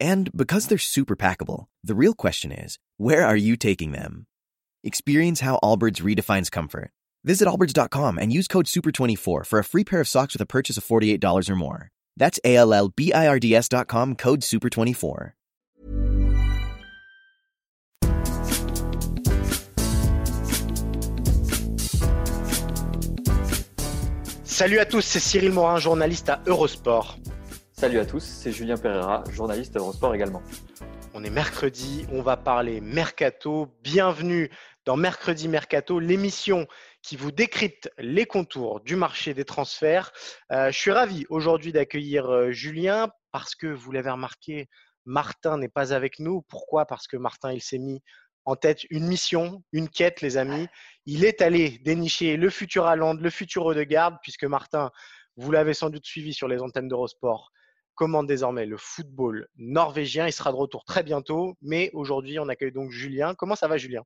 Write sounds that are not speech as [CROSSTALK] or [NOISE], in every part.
And because they're super packable, the real question is where are you taking them? Experience how Allbirds redefines comfort. Visit allbirds.com and use code SUPER24 for a free pair of socks with a purchase of $48 or more. That's A L L B I R D S.com code SUPER24. Salut à tous, c'est Cyril Morin, journaliste à Eurosport. Salut à tous, c'est Julien Pereira, journaliste Eurosport également. On est mercredi, on va parler mercato. Bienvenue dans Mercredi Mercato, l'émission qui vous décrypte les contours du marché des transferts. Euh, je suis ravi aujourd'hui d'accueillir euh, Julien parce que vous l'avez remarqué, Martin n'est pas avec nous. Pourquoi? Parce que Martin, il s'est mis en tête une mission, une quête, les amis. Il est allé dénicher le futur Haaland, le futur de garde, puisque Martin, vous l'avez sans doute suivi sur les antennes d'Eurosport, commande désormais le football norvégien. Il sera de retour très bientôt, mais aujourd'hui, on accueille donc Julien. Comment ça va, Julien?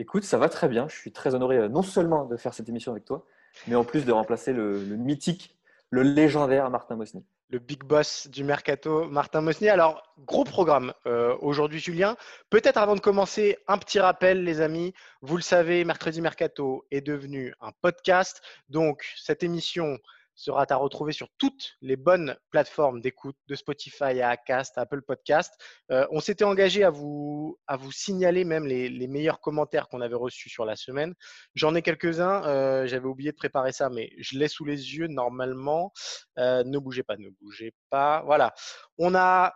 Écoute, ça va très bien. Je suis très honoré euh, non seulement de faire cette émission avec toi, mais en plus de remplacer le, le mythique, le légendaire Martin Mosny le big boss du mercato, Martin Mosnier. Alors, gros programme euh, aujourd'hui, Julien. Peut-être avant de commencer, un petit rappel, les amis. Vous le savez, Mercredi Mercato est devenu un podcast. Donc, cette émission sera à retrouver sur toutes les bonnes plateformes d'écoute, de Spotify à Acast, Apple Podcast. Euh, on s'était engagé à vous, à vous signaler même les, meilleurs commentaires qu'on avait reçus sur la semaine. J'en ai quelques-uns, euh, j'avais oublié de préparer ça, mais je l'ai sous les yeux normalement. Euh, ne bougez pas, ne bougez pas. Voilà. On a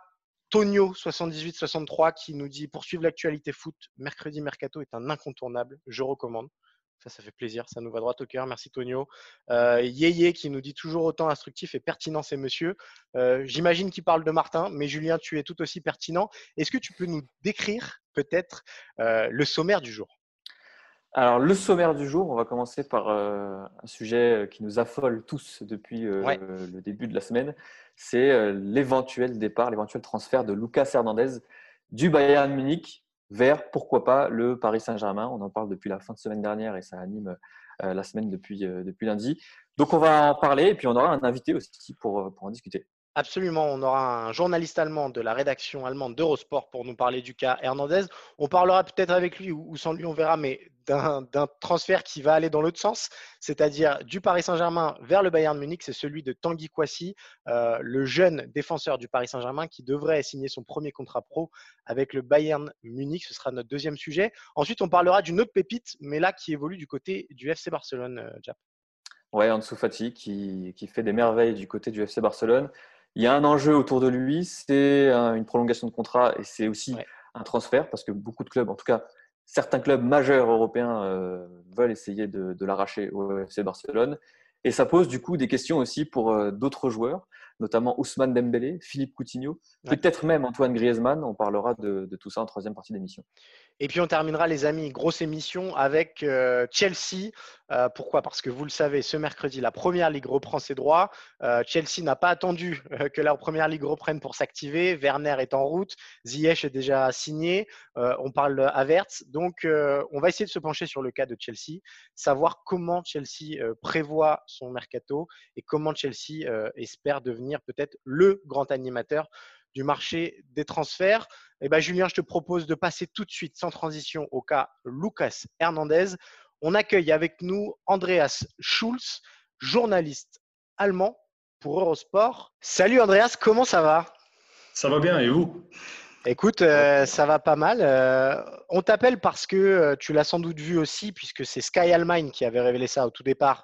Tonio 7863 qui nous dit poursuivre l'actualité foot. Mercredi Mercato est un incontournable. Je recommande. Ça, ça fait plaisir. Ça nous va droit au cœur. Merci, Tonio. Euh, Yéyé qui nous dit toujours autant instructif et pertinent, ces messieurs. Euh, J'imagine qu'il parle de Martin, mais Julien, tu es tout aussi pertinent. Est-ce que tu peux nous décrire peut-être euh, le sommaire du jour? Alors, le sommaire du jour, on va commencer par euh, un sujet qui nous affole tous depuis le début de la semaine. C'est l'éventuel départ, l'éventuel transfert de Lucas Hernandez du Bayern Munich vers, pourquoi pas, le Paris Saint-Germain. On en parle depuis la fin de semaine dernière et ça anime euh, la semaine depuis, euh, depuis lundi. Donc on va en parler et puis on aura un invité aussi pour, euh, pour en discuter. Absolument, on aura un journaliste allemand de la rédaction allemande d'Eurosport pour nous parler du cas Hernandez. On parlera peut-être avec lui ou sans lui, on verra, mais d'un transfert qui va aller dans l'autre sens, c'est-à-dire du Paris Saint-Germain vers le Bayern Munich. C'est celui de Tanguy Kouassi, euh, le jeune défenseur du Paris Saint-Germain qui devrait signer son premier contrat pro avec le Bayern Munich. Ce sera notre deuxième sujet. Ensuite, on parlera d'une autre pépite, mais là qui évolue du côté du FC Barcelone, euh, Jap. Ouais, Ansu Fati qui, qui fait des merveilles du côté du FC Barcelone. Il y a un enjeu autour de lui, c'est une prolongation de contrat et c'est aussi un transfert parce que beaucoup de clubs, en tout cas certains clubs majeurs européens, euh, veulent essayer de, de l'arracher au FC Barcelone. Et ça pose du coup des questions aussi pour euh, d'autres joueurs notamment Ousmane Dembélé, Philippe Coutinho, peut-être même Antoine Griezmann. On parlera de, tout ça en troisième partie d'émission. Et puis on terminera, les amis, grosse émission avec euh, Chelsea. Euh, pourquoi? Parce que vous le savez, ce mercredi, la Première Ligue reprend ses droits. Euh, Chelsea n'a pas attendu que la Première Ligue reprenne pour s'activer. Werner est en route. Ziyech est déjà signé. on parle Avertz. Donc on va essayer de se pencher sur le cas de Chelsea, savoir comment Chelsea prévoit son mercato et comment Chelsea espère devenir peut-être le grand animateur du marché des transferts. Eh ben, Julien, je te propose de passer tout de suite, sans transition, au cas Lucas Hernandez. On accueille avec nous Andreas Schulz, journaliste allemand pour Eurosport. Salut Andreas, comment ça va? Ça va bien et vous? Écoute, euh, ça va pas mal. Euh, on t'appelle parce que euh, tu l'as sans doute vu aussi, puisque c'est Sky Allemagne qui avait révélé ça au tout départ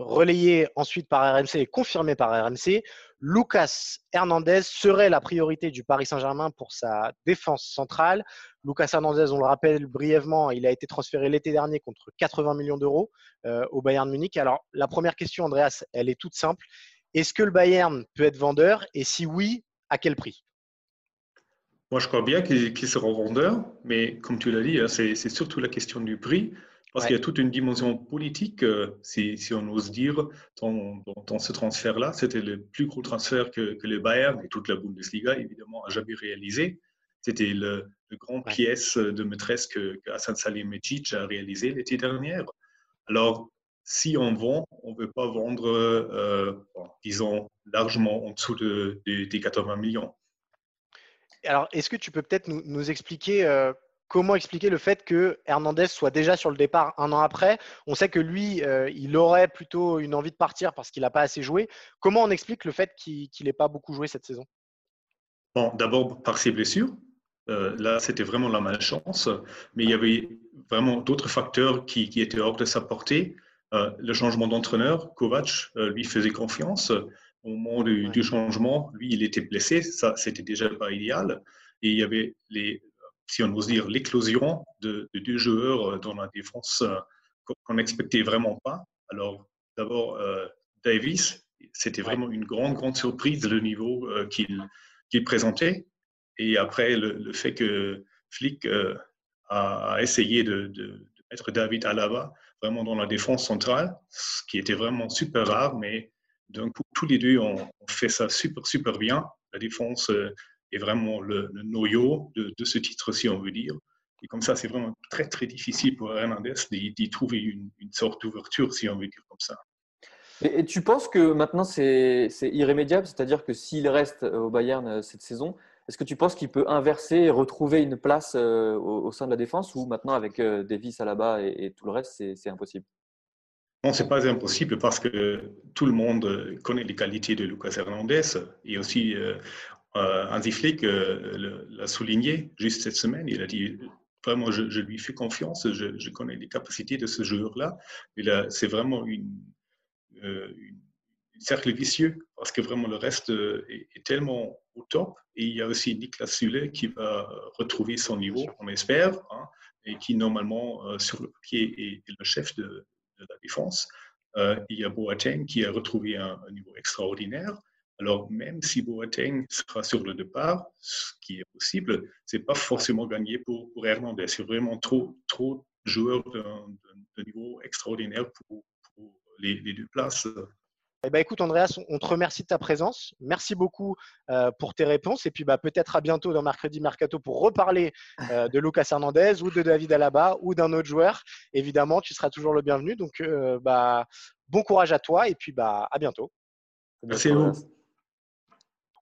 relayé ensuite par RMC et confirmé par RMC, Lucas Hernandez serait la priorité du Paris Saint-Germain pour sa défense centrale. Lucas Hernandez, on le rappelle brièvement, il a été transféré l'été dernier contre 80 millions d'euros euh, au Bayern Munich. Alors, la première question, Andreas, elle est toute simple. Est-ce que le Bayern peut être vendeur? Et si oui, à quel prix? Moi, je crois bien qu'il sera vendeur, mais comme tu l'as dit, hein, c'est surtout la question du prix. Parce qu'il y a toute une dimension politique, euh, si, on ose dire, dans, ce transfert-là. C'était le plus gros transfert que, que le Bayern et toute la Bundesliga, évidemment, a jamais réalisé. C'était le, le grand pièce de maîtresse que, que Hassan Salihamidzic a réalisé l'été dernier. Alors, si on vend, on ne veut pas vendre, euh, disons, largement en dessous de, des 80 millions. Alors, est-ce que tu peux peut-être nous, expliquer euh, comment expliquer le fait que Hernandez soit déjà sur le départ un an après? On sait que lui, euh, il aurait plutôt une envie de partir parce qu'il n'a pas assez joué. Comment on explique le fait qu'il n'ait pas beaucoup joué cette saison? Bon, d'abord par ses blessures. Euh, là, c'était vraiment la malchance, mais il y avait vraiment d'autres facteurs qui, étaient hors de sa portée. Euh, le changement d'entraîneur, Kovac lui faisait confiance. Au moment du, du, changement, lui, il était blessé, ça, c'était déjà pas idéal. Et il y avait les, si on ose dire, l'éclosion de, deux joueurs euh, dans la défense euh, qu'on n'expectait vraiment pas. Alors, d'abord, euh, Davis, c'était vraiment une grande, grande surprise le niveau qu'il présentait. Et après, le, fait que Flick a, essayé de, mettre David Alaba vraiment dans la défense centrale, ce qui était vraiment super rare, mais d'un coup, tous les deux ont, ont, fait ça super, super bien. La défense est vraiment le, noyau de, ce titre, si on veut dire. Et comme ça, c'est vraiment très, très difficile pour Hernandez d'y trouver une, sorte d'ouverture, si on veut dire comme ça. Et, tu penses que maintenant, c'est irrémédiable? C'est-à-dire que s'il reste au Bayern euh, cette saison, est-ce que tu penses qu'il peut inverser et retrouver une place euh, au, sein de la défense? Ou maintenant, avec euh, Davis à la bas et, tout le reste, c'est impossible? Non, ce n'est pas impossible parce que tout le monde connaît les qualités de Lucas Hernandez et aussi euh, Hansi Flick euh, l'a souligné juste cette semaine. Il a dit vraiment, je, lui fais confiance, je, connais les capacités de ce joueur-là. C'est vraiment une, euh, cercle vicieux parce que vraiment le reste est, tellement au top. Et il y a aussi Niklas Sule qui va retrouver son niveau, on espère, hein, et qui normalement sur le pied est, le chef de, la défense. il y a Boateng qui a retrouvé un niveau extraordinaire. Alors, même si Boateng sera sur le départ, ce qui est possible, ce n'est pas forcément gagné pour, pour Hernandez. C'est vraiment trop, trop de joueurs de, niveau extraordinaire pour, les, deux places. Eh ben, écoute, Andreas, on te remercie de ta présence. Merci beaucoup euh, pour tes réponses. Et puis, bah, peut-être à bientôt dans Mercredi Mercato pour reparler euh, de Lucas Hernandez ou de David Alaba ou d'un autre joueur. Évidemment, tu seras toujours le bienvenu. Donc, euh, bah, bon courage à toi et puis bah, à bientôt. Merci à vous.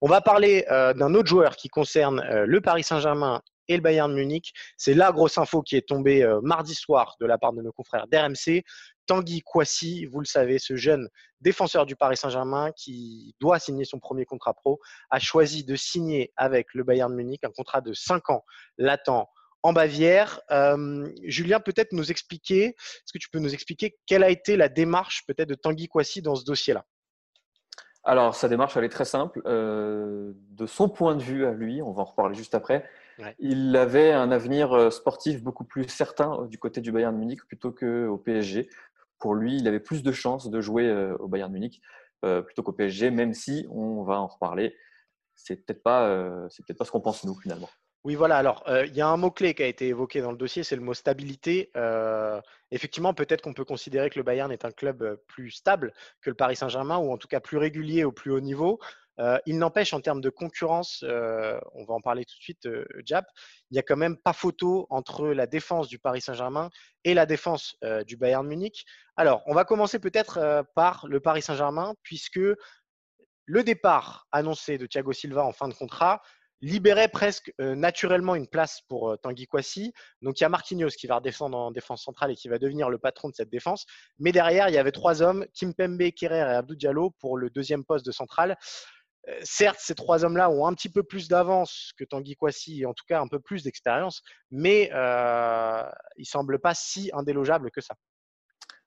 On va parler euh, d'un autre joueur qui concerne euh, le Paris Saint-Germain et le Bayern Munich. C'est la grosse info qui est tombée euh, mardi soir de la part de nos confrères d'RMC. Tanguy Kouassi, vous le savez, ce jeune défenseur du Paris Saint-Germain qui doit signer son premier contrat pro, a choisi de signer avec le Bayern Munich un contrat de 5 ans latent en Bavière. Julien, peut-être nous expliquer, est-ce que tu peux nous expliquer quelle a été la démarche peut-être de Tanguy Kouassi dans ce dossier-là? Alors, sa démarche, elle est très simple. Euh, de son point de vue à lui, on va en reparler juste après, il avait un avenir euh, sportif beaucoup plus certain euh, du côté du Bayern Munich plutôt qu'au PSG. Pour lui, il avait plus de chances de jouer au Bayern Munich plutôt qu'au PSG, même si, on va en reparler, c'est peut-être pas, c'est peut-être pas ce qu'on pense nous finalement. Oui, voilà. Alors, euh, il y a un mot-clé qui a été évoqué dans le dossier, c'est le mot stabilité. Euh, effectivement, peut-être qu'on peut considérer que le Bayern est un club euh, plus stable que le Paris Saint-Germain, ou en tout cas plus régulier au plus haut niveau. il n'empêche, en termes de concurrence, on va en parler tout de suite, Jap, il n'y a quand même pas photo entre la défense du Paris Saint-Germain et la défense du Bayern Munich. Alors, on va commencer peut-être par le Paris Saint-Germain, puisque le départ annoncé de Thiago Silva en fin de contrat libérait presque euh, naturellement une place pour euh, Tanguy Kouassi. Donc il y a Marquinhos qui va redescendre en défense centrale et qui va devenir le patron de cette défense. Mais derrière, il y avait trois hommes, Kim Pembe, Kerrer et Abdou Diallo pour le deuxième poste de centrale. Euh, certes, ces trois hommes-là ont un petit peu plus d'avance que Tanguy Kouassi, en tout cas un peu plus d'expérience, mais ils ne semblent pas si indélogeables que ça.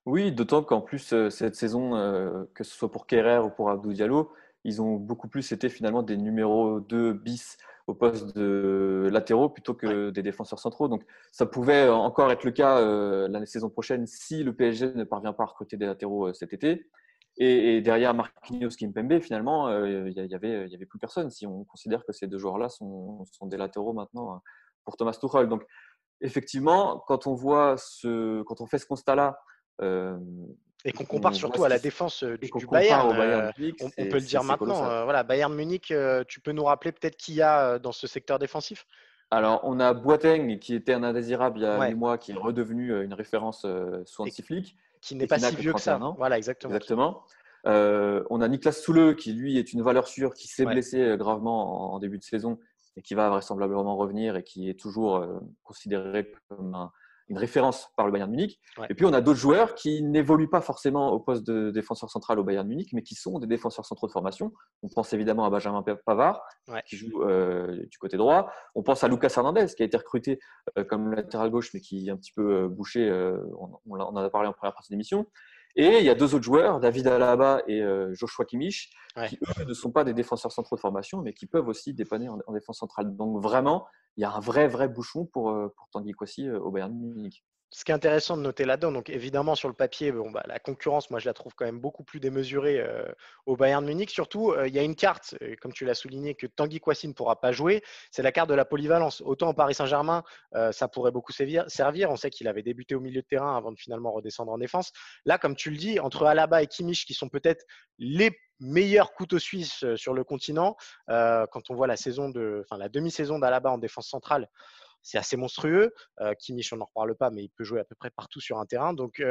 Oui, d'autant qu'en plus, cette saison, que ce soit pour Kerrer ou pour Abdou Diallo, ils ont beaucoup plus été finalement des numéros 2 bis au poste de latéraux plutôt que des défenseurs centraux. Donc ça pouvait encore être le cas euh, l'année saison prochaine si le PSG ne parvient pas à recruter des latéraux euh, cet été. Et, derrière Marquinhos Kimpembe, finalement, il n'y y avait, y avait plus personne si on considère que ces deux joueurs-là sont, sont, des latéraux maintenant hein, pour Thomas Tuchel. Donc, effectivement, quand on voit ce, quand on fait ce constat-là, et qu'on compare surtout à la défense du, Bayern, on, peut le dire maintenant. voilà, Bayern Munich, tu peux nous rappeler peut-être qui y a dans ce secteur défensif? Alors, on a Boateng qui était un indésirable il y a huit mois, qui est redevenu une référence sous anti-flic. Qui n'est pas si vieux que ça. Voilà, exactement. Exactement. on a Niklas Soule qui, lui, est une valeur sûre, qui s'est blessé gravement en, début de saison et qui va vraisemblablement revenir et qui est toujours considéré comme un, une référence par le Bayern Munich. Et puis on a d'autres joueurs qui n'évoluent pas forcément au poste de défenseur central au Bayern Munich, mais qui sont des défenseurs centraux de formation. On pense évidemment à Benjamin Pavard, qui joue euh, du côté droit. On pense à Lucas Hernandez, qui a été recruté euh, comme latéral gauche, mais qui est un petit peu euh, bouché. on, en a parlé en première partie d'émission. Et il y a deux autres joueurs, David Alaba et euh, Joshua Kimmich, qui eux ne sont pas des défenseurs centraux de formation, mais qui peuvent aussi dépanner en, défense centrale. Donc vraiment, il y a un vrai, vrai bouchon pour, euh, pour Tanguy Kwasi euh, au Bayern Munich ce qui est intéressant de noter là-dedans, donc évidemment sur le papier, bon, bah, la concurrence, moi je la trouve quand même beaucoup plus démesurée euh, au Bayern Munich. Surtout, euh, il y a une carte, comme tu l'as souligné, que Tanguy Kouassi ne pourra pas jouer, c'est la carte de la polyvalence. Autant au Paris Saint-Germain, euh, ça pourrait beaucoup servir. On sait qu'il avait débuté au milieu de terrain avant de finalement redescendre en défense. Là, comme tu le dis, entre Alaba et Kimmich, qui sont peut-être les meilleurs couteaux suisses sur le continent, quand on voit la saison de, enfin la demi-saison d'Alaba en défense centrale c'est assez monstrueux. Kimmich, on n'en reparle pas, mais il peut jouer à peu près partout sur un terrain. Donc,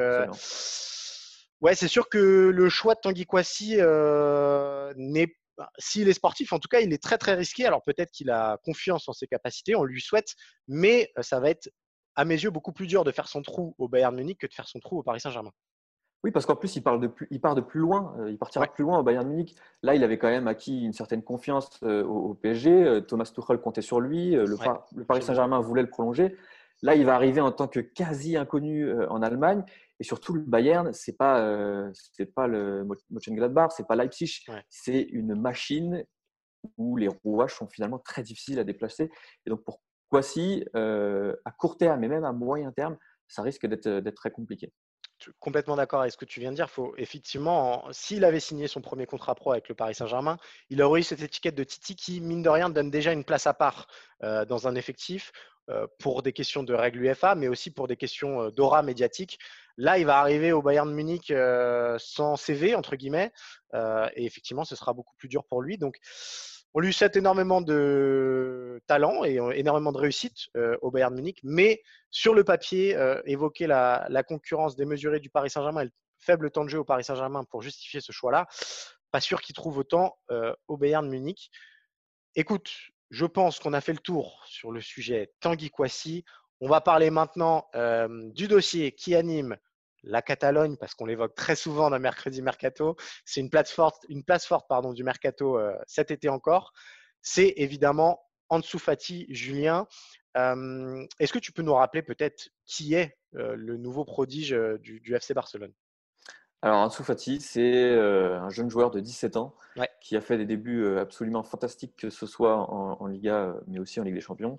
ouais, c'est sûr que le choix de Tanguy Kwasi n'est s'il est sportif, en tout cas, il est très très risqué. Alors peut-être qu'il a confiance en ses capacités, on lui souhaite, mais ça va être à mes yeux beaucoup plus dur de faire son trou au Bayern Munich que de faire son trou au Paris Saint-Germain. Oui, parce qu'en plus, il, parle de plus, il part de plus loin. Euh, il partira plus loin au Bayern Munich. Là, il avait quand même acquis une certaine confiance euh, au, PSG. Euh, Thomas Tuchel comptait sur lui. Le, Paris Saint-Germain voulait le prolonger. Là, il va arriver en tant que quasi inconnu en Allemagne. Et surtout, le Bayern, c'est pas c'est pas le Mönchengladbach, c'est pas Leipzig. C'est une machine où les rouages sont finalement très difficiles à déplacer. Et donc, pour Kwasi, à court terme et même à moyen terme, ça risque d'être très compliqué complètement d'accord avec ce que tu viens de dire. Faut effectivement, s'il avait signé son premier contrat pro avec le Paris Saint-Germain, il aurait eu cette étiquette de Titi qui, mine de rien, donne déjà une place à part euh, dans un effectif euh, pour des questions de règles UFA, mais aussi pour des questions euh, d'aura médiatique. Là, il va arriver au Bayern Munich sans CV entre guillemets, et effectivement, ce sera beaucoup plus dur pour lui. Donc on lui souhaite énormément de talent et énormément de réussite euh, au Bayern Munich, mais sur le papier, euh, évoquer la, concurrence démesurée du Paris Saint-Germain et le faible temps de jeu au Paris Saint-Germain pour justifier ce choix-là, pas sûr qu'il trouve autant euh, au Bayern Munich. Écoute, je pense qu'on a fait le tour sur le sujet Tanguy Kouassi. On va parler maintenant du dossier qui anime la Catalogne, parce qu'on l'évoque très souvent dans Mercredi Mercato, c'est une place forte, une place forte pardon, du Mercato euh, cet été encore. C'est évidemment Ansu Fati, Julien. Euh, est-ce que tu peux nous rappeler peut-être qui est euh, le nouveau prodige du, FC Barcelone? Alors, Ansu Fati, c'est un jeune joueur de 17 ans qui a fait des débuts absolument fantastiques, que ce soit en, Liga, mais aussi en Ligue des Champions.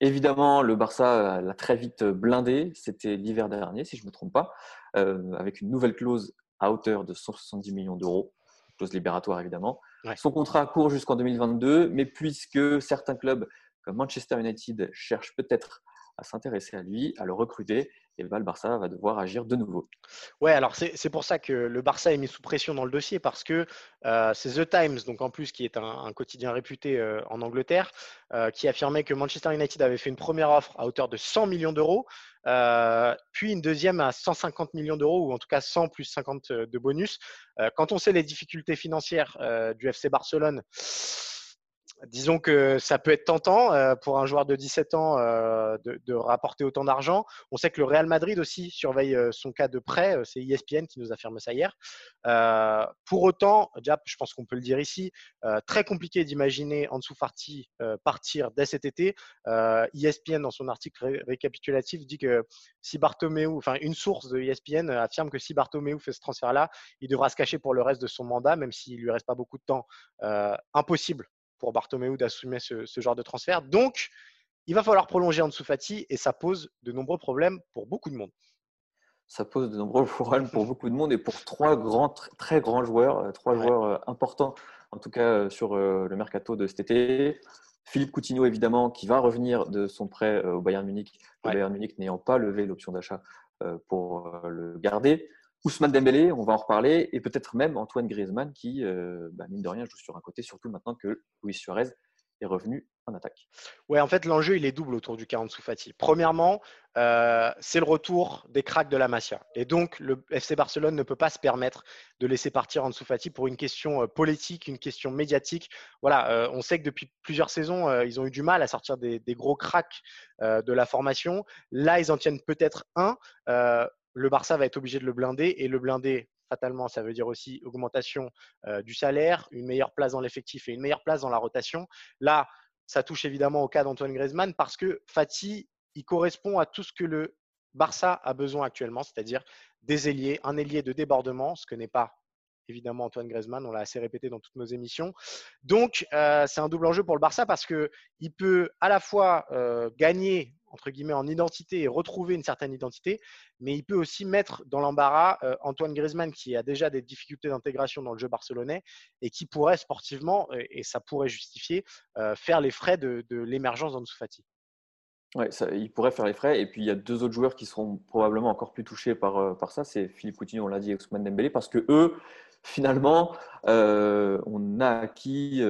Évidemment, le Barça l'a très vite blindé. C'était l'hiver dernier, si je ne me trompe pas, euh, avec une nouvelle clause à hauteur de 170 millions d'euros, clause libératoire évidemment. Son contrat court jusqu'en 2022, mais puisque certains clubs comme Manchester United cherchent peut-être à s'intéresser à lui, à le recruter, et le Barça va devoir agir de nouveau. Ouais, alors c'est pour ça que le Barça est mis sous pression dans le dossier parce que euh, c'est The Times, donc en plus qui est un, quotidien réputé euh, en Angleterre, euh, qui affirmait que Manchester United avait fait une première offre à hauteur de 100 millions d'euros, puis une deuxième à 150 millions d'euros ou en tout cas 100 plus 50 de bonus. quand on sait les difficultés financières du FC Barcelone, disons que ça peut être tentant euh, pour un joueur de 17 ans euh, de, rapporter autant d'argent. On sait que le Real Madrid aussi surveille euh, son cas de prêt. C'est ESPN qui nous affirme ça hier. pour autant, déjà, je pense qu'on peut le dire ici, très compliqué d'imaginer Ansu partir dès cet été. ESPN, e dans son article récapitulatif, dit que si Bartomeu, enfin une source de ESPN affirme que si Bartomeu fait ce transfert-là, il devra se cacher pour le reste de son mandat, même s'il lui reste pas beaucoup de temps. impossible pour Bartomeu d'assumer ce, genre de transfert. Donc, il va falloir prolonger Ansu Fati et ça pose de nombreux problèmes pour beaucoup de monde. ça pose de nombreux problèmes pour beaucoup de monde et pour trois grands, très grands joueurs, euh, trois joueurs euh, importants, en tout cas euh, sur le mercato de cet été. Philippe Coutinho, évidemment, qui va revenir de son prêt au Bayern Munich, le Bayern Munich n'ayant pas levé l'option d'achat pour le garder. Ousmane Dembélé, on va en reparler, et peut-être même Antoine Griezmann, qui, bah, mine de rien, joue sur un côté, surtout maintenant que Luis Suarez est revenu en attaque. Ouais, en fait, l'enjeu, il est double autour du 40 Fati. Premièrement, euh, c'est le retour des cracks de la Masia. Et donc, le FC Barcelone ne peut pas se permettre de laisser partir Ansu Fati pour une question euh, politique, une question médiatique. Voilà, euh, on sait que depuis plusieurs saisons, ils ont eu du mal à sortir des, gros cracks de la formation. Là, ils en tiennent peut-être un. Le Barça va être obligé de le blinder et le blinder fatalement, ça veut dire aussi augmentation du salaire, une meilleure place dans l'effectif et une meilleure place dans la rotation. Là, ça touche évidemment au cas d'Antoine Griezmann parce que Fati, il correspond à tout ce que le Barça a besoin actuellement, c'est-à-dire des ailiers, un ailier de débordement, ce que n'est pas évidemment Antoine Griezmann, on l'a assez répété dans toutes nos émissions. Donc, c'est un double enjeu pour le Barça parce qu'il peut à la fois gagner entre guillemets en identité et retrouver une certaine identité, mais il peut aussi mettre dans l'embarras euh, Antoine Griezmann qui a déjà des difficultés d'intégration dans le jeu barcelonais et qui pourrait sportivement, et ça pourrait justifier, euh, faire les frais de, l'émergence d'Ansu Fati. Oui, il pourrait faire les frais. Et puis, il y a deux autres joueurs qui seront probablement encore plus touchés par, euh, par ça. C'est Philippe Coutinho, on l'a dit, et Ousmane Dembélé, parce que eux, finalement, on a acquis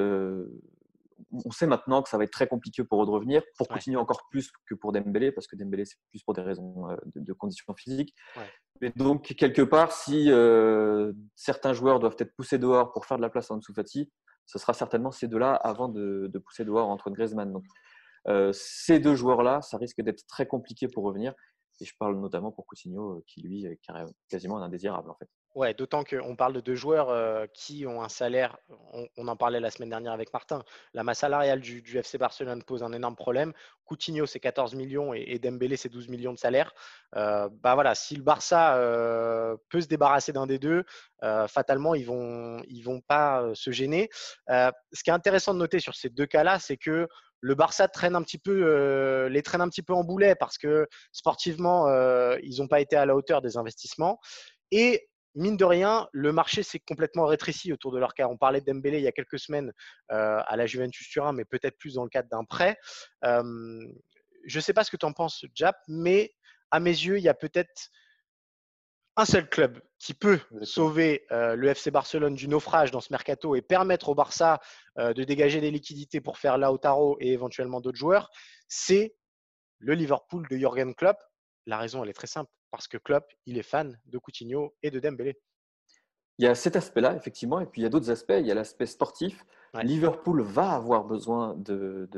on sait maintenant que ça va être très compliqué pour eux de revenir, pour continuer encore plus que pour Dembélé, parce que Dembélé, c'est plus pour des raisons euh, de, conditions physiques. Et donc, quelque part, si euh, certains joueurs doivent être poussés dehors pour faire de la place à Ansu Fati, ce sera certainement ces deux-là avant de, pousser dehors Antoine Griezmann. Donc, euh, ces deux joueurs-là, ça risque d'être très compliqué pour revenir. Et je parle notamment pour Coutinho, qui lui est quasiment indésirable en fait. Ouais, d'autant qu'on parle de deux joueurs qui ont un salaire, on, en parlait la semaine dernière avec Martin, la masse salariale du, FC Barcelone pose un énorme problème. Coutinho, c'est 14 millions et, Dembélé, c'est 12 millions de salaire. bah voilà, si le Barça peut se débarrasser d'un des deux, fatalement, ils vont, ils vont pas se gêner. ce qui est intéressant de noter sur ces deux cas-là, c'est que le Barça traîne un petit peu, les traîne un petit peu en boulet parce que sportivement, ils n'ont pas été à la hauteur des investissements. Et mine de rien, le marché s'est complètement rétréci autour de leur cas. On parlait d'Embélé il y a quelques semaines euh, à la Juventus Turin, mais peut-être plus dans le cadre d'un prêt. Euh, je ne sais pas ce que tu en penses, Jap, mais à mes yeux, il y a peut-être un seul club qui peut sauver euh, le FC Barcelone du naufrage dans ce mercato et permettre au Barça de dégager des liquidités pour faire Lautaro et éventuellement d'autres joueurs, c'est le Liverpool de Jürgen Klopp. La raison, elle est très simple parce que Klopp, il est fan de Coutinho et de Dembélé. Il y a cet aspect-là, effectivement, et puis il y a d'autres aspects. Il y a l'aspect sportif. Liverpool va avoir besoin de,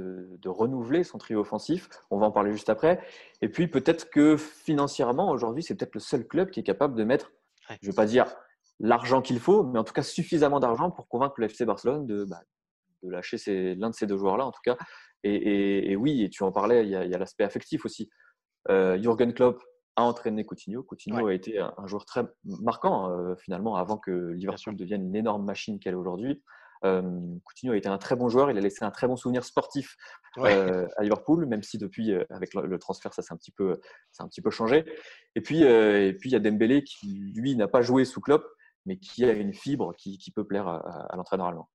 renouveler son trio offensif. On va en parler juste après. Et puis peut-être que financièrement, aujourd'hui, c'est peut-être le seul club qui est capable de mettre, je ne vais pas dire l'argent qu'il faut, mais en tout cas suffisamment d'argent pour convaincre le FC Barcelone de, bah, lâcher l'un de ces deux joueurs-là, en tout cas. Et, oui, et tu en parlais, il y a, l'aspect affectif aussi. Euh, Jürgen Klopp a entraîné Coutinho. Coutinho a été un, joueur très marquant euh, finalement avant que Liverpool devienne une énorme machine qu'elle est aujourd'hui. Euh, Coutinho a été un très bon joueur, il a laissé un très bon souvenir sportif euh, à Liverpool, même si depuis, avec le, transfert, ça s'est un, petit peu, un petit peu changé. Et puis, et puis il y a Dembélé qui, lui, n'a pas joué sous Klopp, mais qui a une fibre qui, peut plaire à, à l'entraîneur allemand.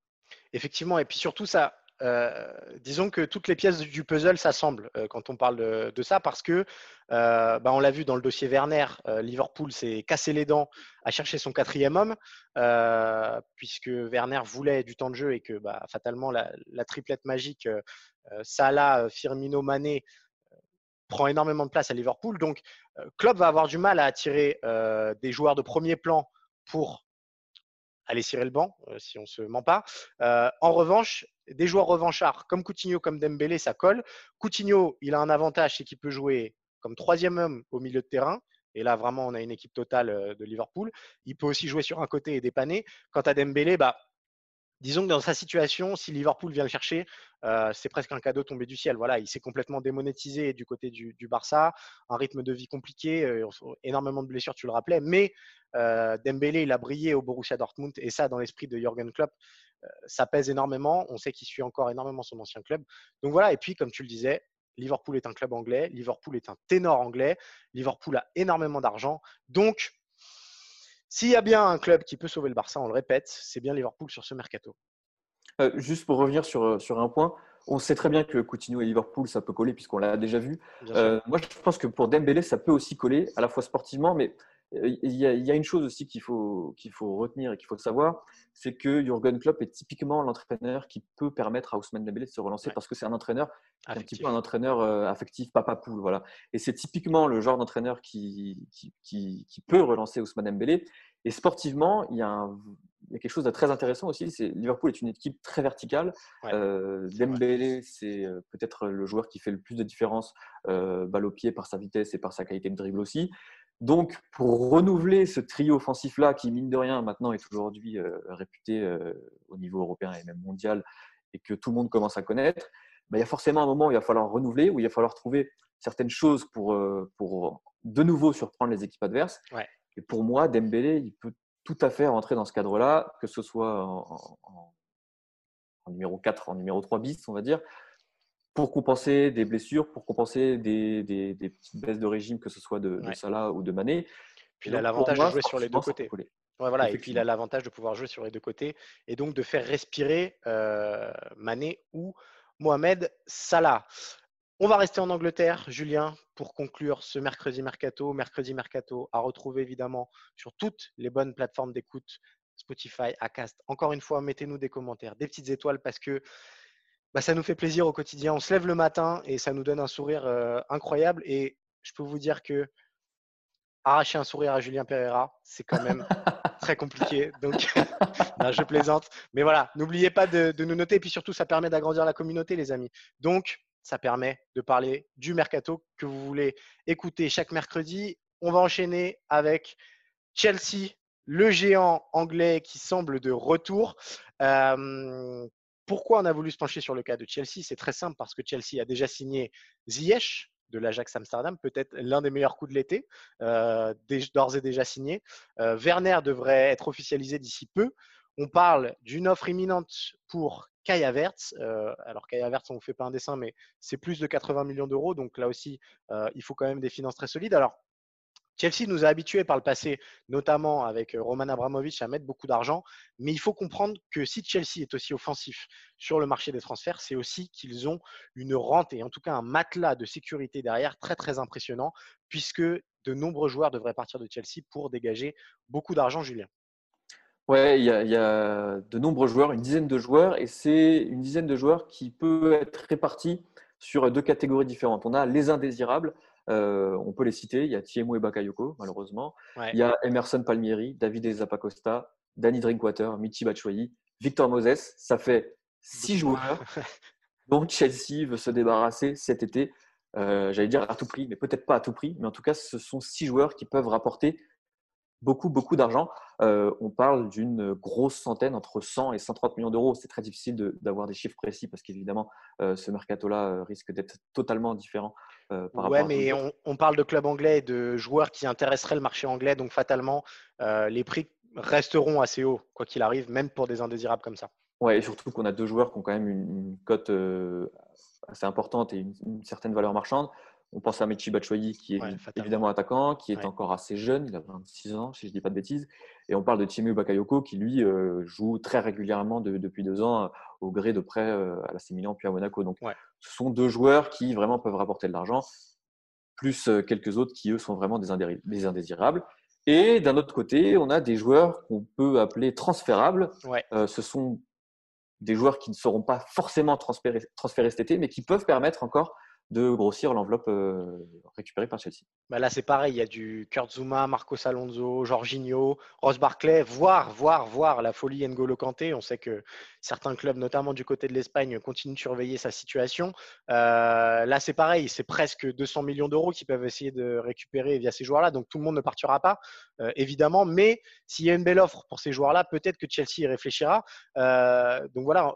Effectivement, et puis surtout, ça, euh, disons que toutes les pièces du puzzle s'assemblent euh, quand on parle de, ça parce que, euh, bah, on l'a vu dans le dossier Werner, Liverpool s'est cassé les dents à chercher son quatrième homme puisque Werner voulait du temps de jeu et que bah, fatalement la, triplette magique Salah, Firmino, Mané prend énormément de place à Liverpool. Donc, Klopp va avoir du mal à attirer des joueurs de premier plan pour aller cirer le banc, si on ne se ment pas. en revanche, des joueurs revanchards comme Coutinho, comme Dembélé, ça colle. Coutinho, il a un avantage, c'est qu'il peut jouer comme troisième homme au milieu de terrain. Et là, vraiment, on a une équipe totale de Liverpool. Il peut aussi jouer sur un côté et dépanner. Quant à Dembélé, bah, disons que dans sa situation, si Liverpool vient le chercher, c'est presque un cadeau tombé du ciel. Voilà, il s'est complètement démonétisé du côté du, Barça, un rythme de vie compliqué, énormément de blessures, tu le rappelais. Mais Dembélé, il a brillé au Borussia Dortmund et ça, dans l'esprit de Jürgen Klopp, ça pèse énormément. On sait qu'il suit encore énormément son ancien club. Donc voilà, et puis comme tu le disais, Liverpool est un club anglais, Liverpool est un ténor anglais, Liverpool a énormément d'argent. Donc, s'il y a bien un club qui peut sauver le Barça, on le répète, c'est bien Liverpool sur ce mercato. Euh, juste pour revenir sur, euh, sur un point, on sait très bien que Coutinho et Liverpool, ça peut coller puisqu'on l'a déjà vu. Euh, moi, je pense que pour Dembélé, ça peut aussi coller, à la fois sportivement, mais il y, a, une chose aussi qu'il faut, qu'il faut retenir et qu'il faut savoir, c'est que Jurgen Klopp est typiquement l'entraîneur qui peut permettre à Ousmane Dembélé de se relancer parce que c'est un entraîneur, un petit peu un entraîneur affectif, papa poule, voilà. Et c'est typiquement le genre d'entraîneur qui qui, qui, peut relancer Ousmane Dembélé. Et sportivement, il y a un, il y a quelque chose de très intéressant aussi. C'est Liverpool est une équipe très verticale. Euh, Dembélé, c'est euh, peut-être le joueur qui fait le plus de différence euh, balle au pied par sa vitesse et par sa qualité de dribble aussi. Donc, pour renouveler ce trio offensif-là, qui mine de rien maintenant est aujourd'hui réputé au niveau européen et même mondial, et que tout le monde commence à connaître, bah, il y a forcément un moment où il va falloir renouveler, où il va falloir trouver certaines choses pour, pour de nouveau surprendre les équipes adverses. Et pour moi, Dembélé, il peut tout à fait rentrer dans ce cadre-là, que ce soit en, numéro 4, en numéro 3 bis, on va dire, pour compenser des blessures, pour compenser des, petites baisses de régime, que ce soit de, Salah ou de Mané. Puis il a l'avantage de jouer sur les deux côtés. voilà, et puis il a l'avantage de pouvoir jouer sur les deux côtés et donc de faire respirer euh, Mané ou Mohamed Salah. On va rester en Angleterre, Julien, pour conclure ce mercredi mercato. Mercredi mercato à retrouver évidemment sur toutes les bonnes plateformes d'écoute, Spotify, Acast. Encore une fois, mettez-nous des commentaires, des petites étoiles parce que bah, ça nous fait plaisir au quotidien. On se lève le matin et ça nous donne un sourire euh, incroyable. Et je peux vous dire que arracher un sourire à Julien Pereira, c'est quand même [LAUGHS] très compliqué. Donc, [LAUGHS] je plaisante. Mais voilà, n'oubliez pas de, de, nous noter. Et puis surtout, ça permet d'agrandir la communauté, les amis. Donc, ça permet de parler du mercato que vous voulez écouter chaque mercredi. On va enchaîner avec Chelsea, le géant anglais qui semble de retour. Euh, pourquoi on a voulu se pencher sur le cas de Chelsea? C'est très simple parce que Chelsea a déjà signé Ziyech de l'Ajax Amsterdam, peut-être l'un des meilleurs coups de l'été, euh, d'ores et déjà signé. Euh, Werner devrait être officialisé d'ici peu. On parle d'une offre imminente pour Kai Havertz. Euh, alors Kai Havertz, on ne fait pas un dessin, mais c'est plus de 80 millions d'euros. Donc là aussi, il faut quand même des finances très solides. Alors, Chelsea nous a habitués par le passé, notamment avec euh, Roman Abramovich, à mettre beaucoup d'argent. Mais il faut comprendre que si Chelsea est aussi offensif sur le marché des transferts, c'est aussi qu'ils ont une rente et en tout cas un matelas de sécurité derrière très très impressionnant, puisque de nombreux joueurs devraient partir de Chelsea pour dégager beaucoup d'argent, Julien. Ouais, il y, a, de nombreux joueurs, une dizaine de joueurs, et c'est une dizaine de joueurs qui peut être répartis sur deux catégories différentes. On a les indésirables, euh, on peut les citer. Il y a Thiemo et Bakayoko, malheureusement. Il y a Emerson Palmieri, David Zapacosta, Danny Drinkwater, Michi Batshuayi, Victor Moses. Ça fait six joueurs [LAUGHS] dont Chelsea veut se débarrasser cet été. Euh, j'allais dire à tout prix, mais peut-être pas à tout prix. Mais en tout cas, ce sont six joueurs qui peuvent rapporter beaucoup, beaucoup d'argent. Euh, on parle d'une grosse centaine, entre 100 et 130 millions d'euros. C'est très difficile d'avoir des chiffres précis parce qu'évidemment, euh, ce mercato-là euh, risque d'être totalement différent par rapport ouais, mais on, on, parle de clubs anglais et de joueurs qui intéresseraient le marché anglais. Donc, fatalement, les prix resteront assez hauts, quoi qu'il arrive, même pour des indésirables comme ça. Ouais, et surtout qu'on a deux joueurs qui ont quand même une, cote assez importante et une, certaine valeur marchande. On pense à Michi Batshuayi, qui est évidemment attaquant, qui est encore assez jeune, il a 26 ans, si je ne dis pas de bêtises. Et on parle de Timu Bakayoko, qui lui euh, joue très régulièrement depuis deux ans euh, au gré de près euh, à la Milan puis à Monaco. Donc, ce sont deux joueurs qui vraiment peuvent rapporter de l'argent, plus quelques autres qui, eux, sont vraiment des, indésirables. Et d'un autre côté, on a des joueurs qu'on peut appeler transférables. ce sont des joueurs qui ne seront pas forcément transférés, transférés cet été, mais qui peuvent permettre encore de grossir l'enveloppe euh, récupérée par Chelsea. Bah là, c'est pareil. Il y a du Kurt Zuma, Marcos Alonso, Jorginho, Ross Barclay, voire, voire, voire la folie N'Golo Kanté. On sait que certains clubs, notamment du côté de l'Espagne, continuent de surveiller sa situation. Euh, là, c'est pareil. C'est presque 200 millions d'euros qu'ils peuvent essayer de récupérer via ces joueurs-là. Donc, tout le monde ne partira pas, euh, évidemment. Mais s'il y a une belle offre pour ces joueurs-là, peut-être que Chelsea y réfléchira. donc voilà,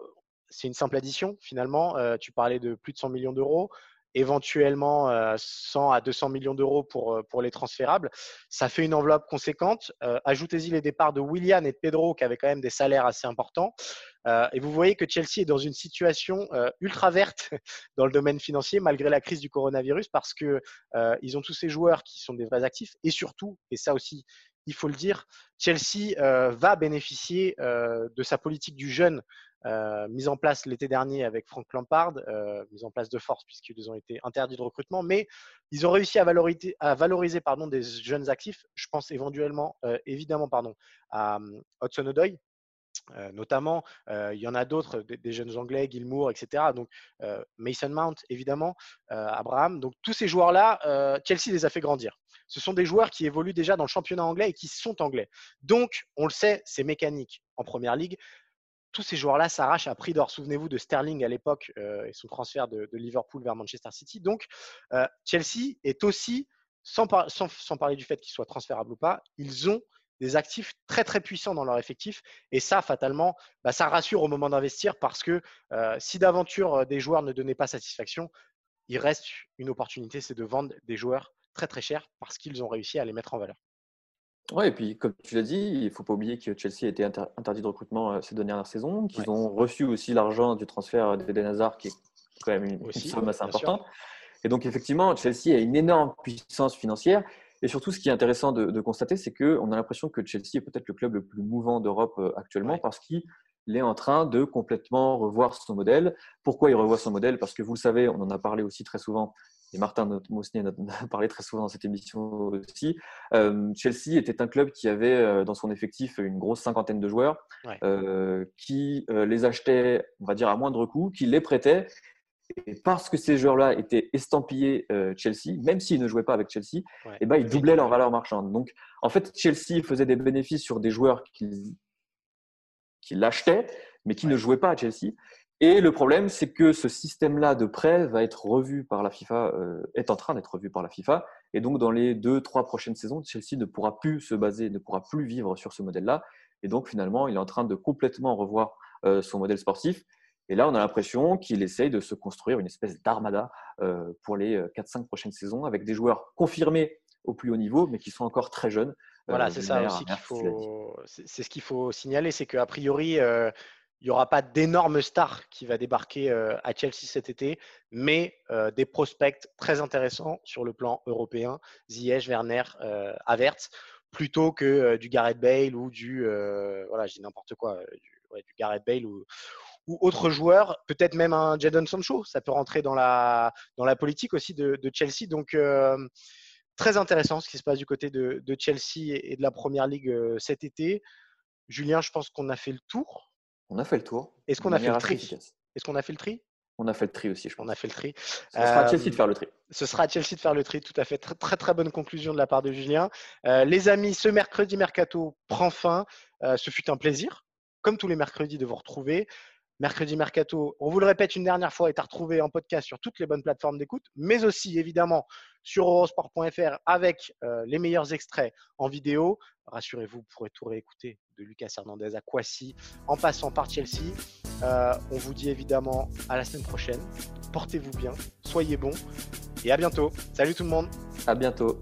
c'est une simple addition finalement. tu parlais de plus de 100 millions d'euros. Éventuellement 100 à 200 millions d'euros pour, pour les transférables. Ça fait une enveloppe conséquente. Ajoutez-y les départs de Willian et de Pedro qui avaient quand même des salaires assez importants. et vous voyez que Chelsea est dans une situation ultra verte [LAUGHS] dans le domaine financier malgré la crise du coronavirus parce que ils ont tous ces joueurs qui sont des vrais actifs et surtout, et ça aussi il faut le dire, Chelsea va bénéficier de sa politique du jeune euh, mise en place l'été dernier avec Frank Lampard, euh, mise en place de force puisqu'ils ont été interdits de recrutement, mais ils ont réussi à valoriser, pardon, des jeunes actifs. Je pense éventuellement, euh, évidemment pardon, à Hudson Odoi, notamment, il y en a d'autres, des, jeunes anglais, Gilmour, etc. Donc Mason Mount, évidemment, Abraham. Donc tous ces joueurs-là, Chelsea les a fait grandir. Ce sont des joueurs qui évoluent déjà dans le championnat anglais et qui sont anglais. Donc, on le sait, c'est mécanique en première ligue tous ces joueurs-là s'arrachent à prix d'or. Souvenez-vous de Sterling à l'époque euh, et son transfert de, Liverpool vers Manchester City. Donc, euh, Chelsea est aussi, sans, parler du fait qu'ils soient transférables ou pas, ils ont des actifs très très puissants dans leur effectif. Et ça, fatalement, bah, ça rassure au moment d'investir parce que euh, si d'aventure des joueurs ne donnaient pas satisfaction, il reste une opportunité, c'est de vendre des joueurs très très chers parce qu'ils ont réussi à les mettre en valeur. Oui, et puis comme tu l'as dit, il ne faut pas oublier que Chelsea a été interdit de recrutement euh, ces deux dernières saisons, qu'ils ont reçu aussi l'argent du transfert d'Eden Hazard, qui est quand même une, somme assez importante. Et donc effectivement, Chelsea a une énorme puissance financière. Et surtout, ce qui est intéressant de, constater, c'est qu'on a l'impression que Chelsea est peut-être le club le plus mouvant d'Europe euh, actuellement parce qu'il est en train de complètement revoir son modèle. Pourquoi il revoit son modèle? Parce que vous le savez, on en a parlé aussi très souvent, et Martin Mousnier en [LAUGHS] a parlé très souvent dans cette émission aussi, euh, Chelsea était un club qui avait euh, dans son effectif une grosse cinquantaine de joueurs, euh, qui les achetait, on va dire, à moindre coût, qui les prêtait. Et parce que ces joueurs-là étaient estampillés Chelsea, même s'ils ne jouaient pas avec Chelsea, et eh ben, ils doublaient leur valeur marchande. Donc, en fait, Chelsea faisait des bénéfices sur des joueurs qui, qui l'achetaient, mais qui ne jouaient pas à Chelsea. Et le problème, c'est que ce système-là de prêt va être revu par la FIFA, euh, est en train d'être revu par la FIFA. Et donc, dans les deux, trois prochaines saisons, Chelsea ne pourra plus se baser, ne pourra plus vivre sur ce modèle-là. Et donc, finalement, il est en train de complètement revoir euh, son modèle sportif. Et là, on a l'impression qu'il essaye de se construire une espèce d'armada euh, pour les 4-5 prochaines saisons avec des joueurs confirmés au plus haut niveau, mais qui sont encore très jeunes. Voilà, c'est ça aussi qu'il faut. C'est ce qu'il faut signaler, c'est qu'a priori, il n'y aura pas d'énormes stars qui va débarquer euh, à Chelsea cet été, mais euh, des prospects très intéressants sur le plan européen, Ziyech, Werner, euh, Havertz, plutôt que du Gareth Bale ou du, voilà, je dis n'importe quoi, du, Gareth Bale ou, autre joueur, peut-être même un Jadon Sancho, ça peut rentrer dans la, dans la politique aussi de, Chelsea. Donc, très intéressant ce qui se passe du côté de, de Chelsea et de la Première Ligue cet été. Julien, je pense qu'on a fait le tour. On a fait le tour. Est-ce qu'on a fait le tri Est-ce qu'on a fait le tri? On a fait le tri aussi, je pense. On a fait le tri. Ce sera à Chelsea de faire le tri. Ce sera à Chelsea de faire le tri, tout à fait. Très très, bonne conclusion de la part de Julien. Euh, les amis, ce mercredi mercato prend fin. Euh, ce fut un plaisir, comme tous les mercredis, de vous retrouver. Mercredi Mercato, on vous le répète une dernière fois, est à retrouver en podcast sur toutes les bonnes plateformes d'écoute, mais aussi évidemment sur eurosport.fr avec euh, les meilleurs extraits en vidéo. Rassurez-vous, vous pourrez tout réécouter de Lucas Hernandez à Kwasi en passant par Chelsea. Euh, on vous dit évidemment à la semaine prochaine. Portez-vous bien, soyez bons et à bientôt. Salut tout le monde. À bientôt.